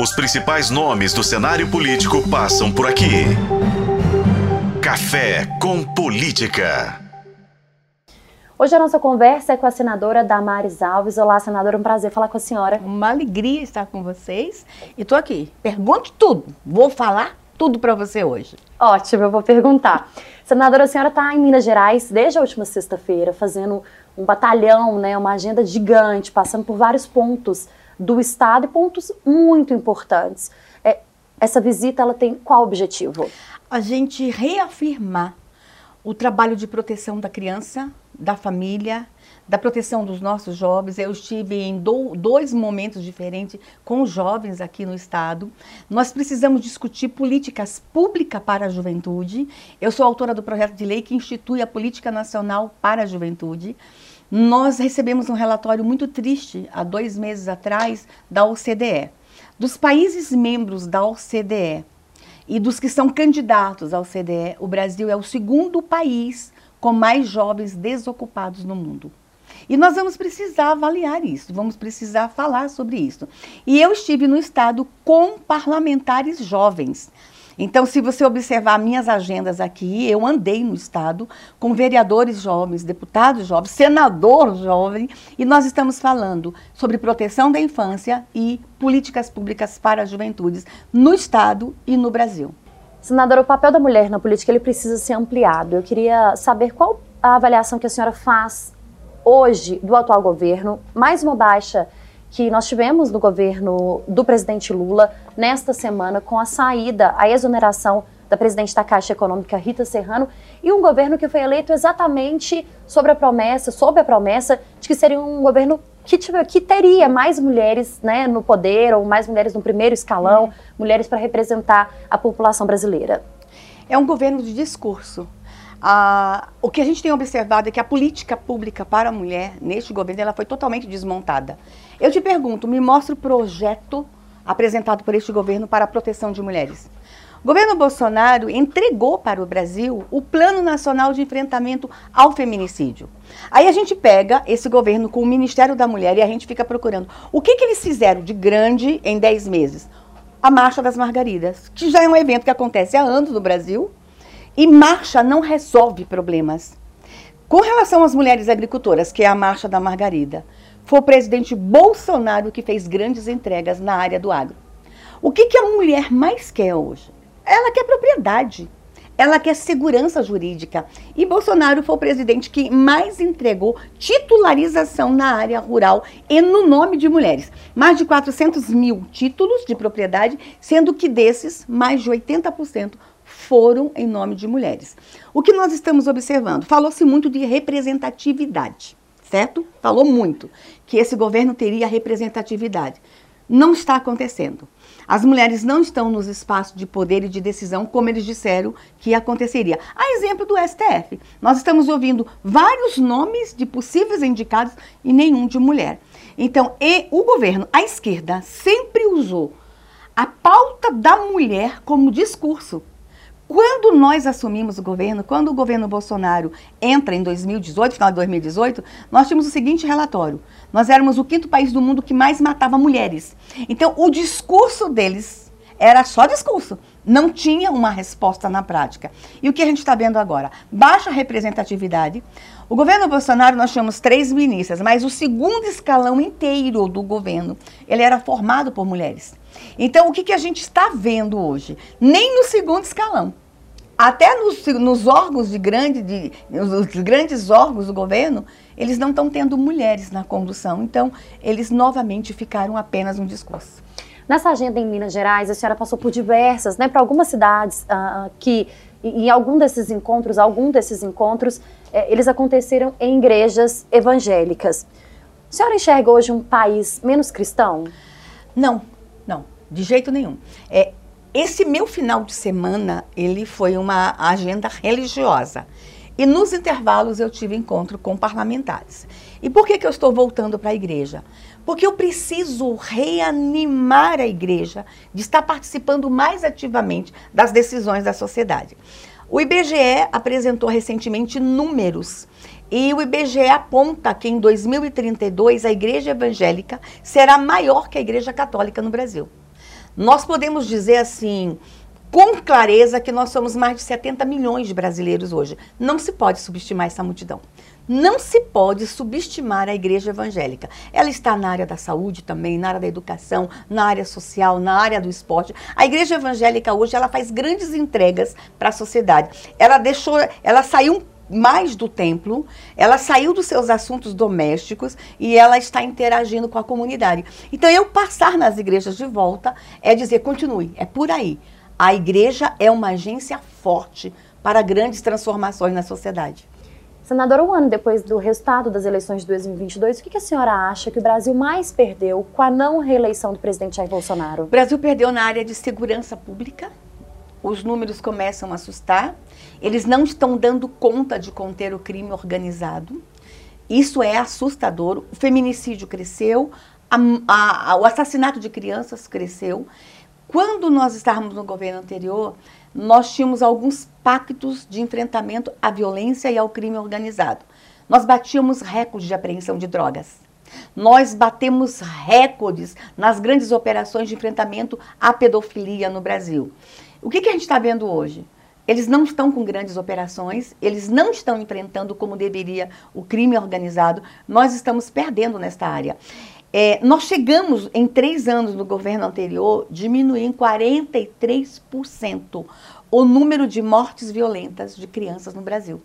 Os principais nomes do cenário político passam por aqui. Café com Política. Hoje a nossa conversa é com a senadora Damares Alves. Olá, senadora, um prazer falar com a senhora. Uma alegria estar com vocês. E estou aqui. Pergunte tudo. Vou falar tudo para você hoje. Ótimo, eu vou perguntar. Senadora, a senhora está em Minas Gerais desde a última sexta-feira, fazendo um batalhão, né, uma agenda gigante, passando por vários pontos do Estado e pontos muito importantes. É, essa visita ela tem qual objetivo? A gente reafirmar o trabalho de proteção da criança, da família, da proteção dos nossos jovens. Eu estive em do, dois momentos diferentes com jovens aqui no estado. Nós precisamos discutir políticas públicas para a juventude. Eu sou autora do projeto de lei que institui a Política Nacional para a Juventude. Nós recebemos um relatório muito triste há dois meses atrás da OCDE. Dos países membros da OCDE e dos que são candidatos à OCDE, o Brasil é o segundo país com mais jovens desocupados no mundo. E nós vamos precisar avaliar isso, vamos precisar falar sobre isso. E eu estive no estado com parlamentares jovens. Então, se você observar minhas agendas aqui, eu andei no Estado com vereadores jovens, deputados jovens, senador jovem, e nós estamos falando sobre proteção da infância e políticas públicas para as juventudes no Estado e no Brasil. Senadora, o papel da mulher na política ele precisa ser ampliado. Eu queria saber qual a avaliação que a senhora faz hoje do atual governo, mais uma baixa que nós tivemos no governo do presidente Lula nesta semana com a saída, a exoneração da presidente da Caixa Econômica Rita Serrano e um governo que foi eleito exatamente sobre a promessa, sob a promessa de que seria um governo que, que teria mais mulheres né, no poder ou mais mulheres no primeiro escalão, uhum. mulheres para representar a população brasileira. É um governo de discurso. Ah, o que a gente tem observado é que a política pública para a mulher neste governo ela foi totalmente desmontada. Eu te pergunto, me mostra o projeto apresentado por este governo para a proteção de mulheres. O governo Bolsonaro entregou para o Brasil o Plano Nacional de Enfrentamento ao Feminicídio. Aí a gente pega esse governo com o Ministério da Mulher e a gente fica procurando o que, que eles fizeram de grande em 10 meses. A Marcha das Margaridas, que já é um evento que acontece há anos no Brasil, e marcha não resolve problemas. Com relação às mulheres agricultoras, que é a Marcha da Margarida, foi o presidente Bolsonaro que fez grandes entregas na área do agro. O que, que a mulher mais quer hoje? Ela quer propriedade. Ela quer segurança jurídica. E Bolsonaro foi o presidente que mais entregou titularização na área rural e no nome de mulheres. Mais de 400 mil títulos de propriedade, sendo que desses, mais de 80% foram em nome de mulheres. O que nós estamos observando? Falou-se muito de representatividade, certo? Falou muito que esse governo teria representatividade. Não está acontecendo. As mulheres não estão nos espaços de poder e de decisão como eles disseram que aconteceria. A exemplo do STF. Nós estamos ouvindo vários nomes de possíveis indicados e nenhum de mulher. Então, o governo, a esquerda, sempre usou a pauta da mulher como discurso quando nós assumimos o governo, quando o governo Bolsonaro entra em 2018, final de 2018, nós tínhamos o seguinte relatório: nós éramos o quinto país do mundo que mais matava mulheres. Então, o discurso deles era só discurso, não tinha uma resposta na prática. E o que a gente está vendo agora? Baixa representatividade. O governo Bolsonaro, nós tínhamos três ministras, mas o segundo escalão inteiro do governo, ele era formado por mulheres. Então, o que, que a gente está vendo hoje? Nem no segundo escalão até nos, nos órgãos de grande, de, os grandes órgãos do governo, eles não estão tendo mulheres na condução. Então, eles novamente ficaram apenas um discurso. Nessa agenda em Minas Gerais, a senhora passou por diversas, né, para algumas cidades uh, que, em algum desses encontros, algum desses encontros, eh, eles aconteceram em igrejas evangélicas. A senhora enxerga hoje um país menos cristão? Não, não, de jeito nenhum. É, esse meu final de semana, ele foi uma agenda religiosa. E nos intervalos eu tive encontro com parlamentares. E por que, que eu estou voltando para a igreja? Porque eu preciso reanimar a igreja de estar participando mais ativamente das decisões da sociedade. O IBGE apresentou recentemente números e o IBGE aponta que em 2032 a igreja evangélica será maior que a igreja católica no Brasil. Nós podemos dizer assim, com clareza, que nós somos mais de 70 milhões de brasileiros hoje. Não se pode subestimar essa multidão. Não se pode subestimar a igreja evangélica. Ela está na área da saúde também, na área da educação, na área social, na área do esporte. A igreja evangélica hoje ela faz grandes entregas para a sociedade. Ela deixou, ela saiu mais do templo, ela saiu dos seus assuntos domésticos e ela está interagindo com a comunidade. Então, eu passar nas igrejas de volta é dizer, continue, é por aí. A igreja é uma agência forte para grandes transformações na sociedade. Senadora, um ano depois do resultado das eleições de 2022, o que a senhora acha que o Brasil mais perdeu com a não reeleição do presidente Jair Bolsonaro? O Brasil perdeu na área de segurança pública. Os números começam a assustar. Eles não estão dando conta de conter o crime organizado. Isso é assustador. O feminicídio cresceu, a, a, o assassinato de crianças cresceu. Quando nós estávamos no governo anterior, nós tínhamos alguns pactos de enfrentamento à violência e ao crime organizado. Nós batíamos recordes de apreensão de drogas. Nós batemos recordes nas grandes operações de enfrentamento à pedofilia no Brasil. O que, que a gente está vendo hoje? Eles não estão com grandes operações, eles não estão enfrentando como deveria o crime organizado. Nós estamos perdendo nesta área. É, nós chegamos, em três anos no governo anterior, diminuir em 43% o número de mortes violentas de crianças no Brasil.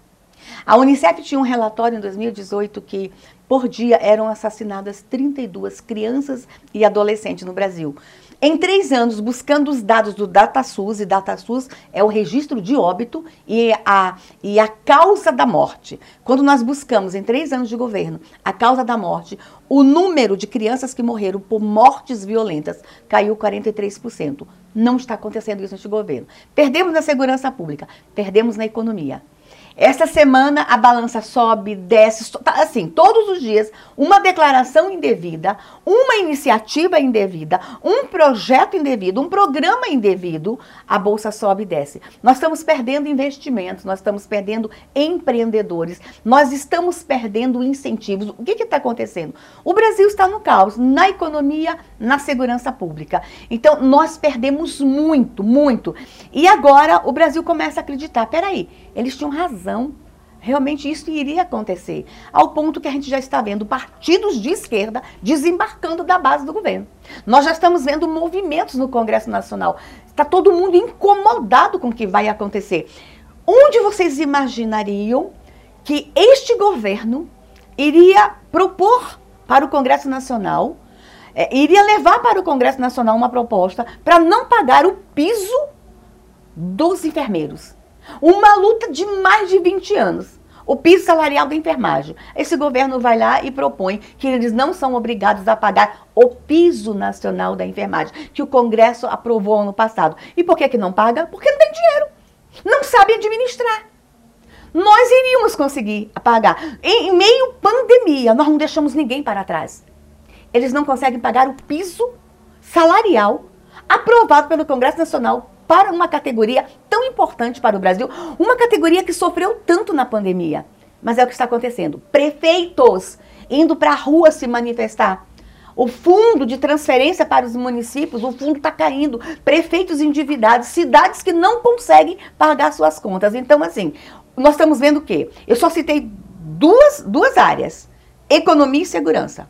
A Unicef tinha um relatório em 2018 que, por dia, eram assassinadas 32 crianças e adolescentes no Brasil. Em três anos, buscando os dados do DataSUS, e DataSUS é o registro de óbito e a, e a causa da morte. Quando nós buscamos, em três anos de governo, a causa da morte, o número de crianças que morreram por mortes violentas caiu 43%. Não está acontecendo isso neste governo. Perdemos na segurança pública, perdemos na economia. Esta semana a balança sobe, desce, tá, assim, todos os dias, uma declaração indevida, uma iniciativa indevida, um projeto indevido, um programa indevido, a bolsa sobe e desce. Nós estamos perdendo investimentos, nós estamos perdendo empreendedores, nós estamos perdendo incentivos. O que está acontecendo? O Brasil está no caos, na economia, na segurança pública. Então, nós perdemos muito, muito. E agora o Brasil começa a acreditar: peraí, eles tinham razão. Realmente isso iria acontecer. Ao ponto que a gente já está vendo partidos de esquerda desembarcando da base do governo. Nós já estamos vendo movimentos no Congresso Nacional. Está todo mundo incomodado com o que vai acontecer. Onde vocês imaginariam que este governo iria propor para o Congresso Nacional, é, iria levar para o Congresso Nacional uma proposta para não pagar o piso dos enfermeiros? Uma luta de mais de 20 anos. O piso salarial da enfermagem. Esse governo vai lá e propõe que eles não são obrigados a pagar o piso nacional da enfermagem, que o Congresso aprovou ano passado. E por que, que não paga? Porque não tem dinheiro. Não sabe administrar. Nós iríamos conseguir pagar. Em meio pandemia, nós não deixamos ninguém para trás. Eles não conseguem pagar o piso salarial aprovado pelo Congresso Nacional para uma categoria tão importante para o Brasil, uma categoria que sofreu tanto na pandemia. Mas é o que está acontecendo. Prefeitos indo para a rua se manifestar. O fundo de transferência para os municípios, o fundo está caindo. Prefeitos endividados, cidades que não conseguem pagar suas contas. Então, assim, nós estamos vendo o quê? Eu só citei duas, duas áreas: economia e segurança.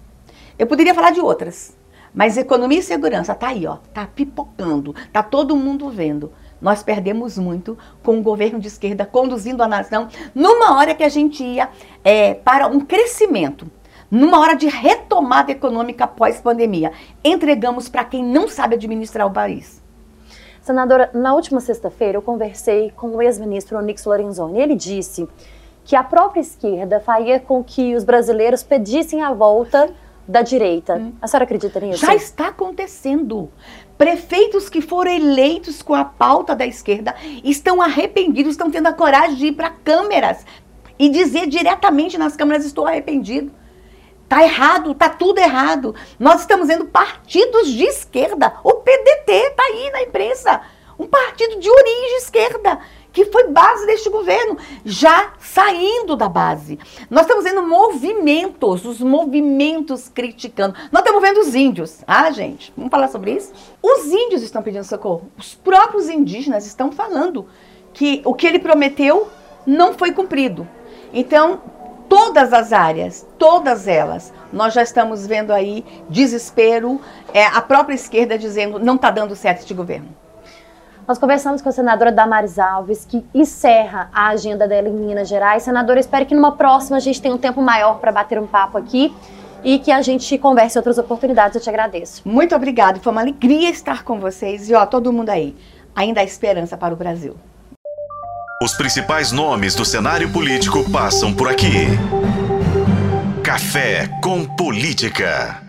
Eu poderia falar de outras. Mas economia e segurança tá aí, ó, tá pipocando, tá todo mundo vendo. Nós perdemos muito com o governo de esquerda conduzindo a nação numa hora que a gente ia é, para um crescimento, numa hora de retomada econômica pós-pandemia. Entregamos para quem não sabe administrar o país. Senadora, na última sexta-feira eu conversei com o ex-ministro Onix Lorenzoni. Ele disse que a própria esquerda faria com que os brasileiros pedissem a volta da direita. Hum. A senhora acredita nisso? Já está acontecendo. Prefeitos que foram eleitos com a pauta da esquerda estão arrependidos, estão tendo a coragem de ir para câmeras e dizer diretamente nas câmeras: estou arrependido. Tá errado, tá tudo errado. Nós estamos vendo partidos de esquerda. O PDT tá aí na imprensa. Um partido de origem esquerda que foi base deste governo, já saindo da base. Nós estamos vendo movimentos, os movimentos criticando. Nós estamos vendo os índios. Ah, gente, vamos falar sobre isso? Os índios estão pedindo socorro. Os próprios indígenas estão falando que o que ele prometeu não foi cumprido. Então, todas as áreas, todas elas, nós já estamos vendo aí desespero, é, a própria esquerda dizendo não está dando certo este governo. Nós conversamos com a senadora Damares Alves, que encerra a agenda dela em Minas Gerais. Senadora, espero que numa próxima a gente tenha um tempo maior para bater um papo aqui e que a gente converse em outras oportunidades. Eu te agradeço. Muito obrigada. Foi uma alegria estar com vocês. E ó, todo mundo aí, ainda há esperança para o Brasil. Os principais nomes do cenário político passam por aqui. Café com Política.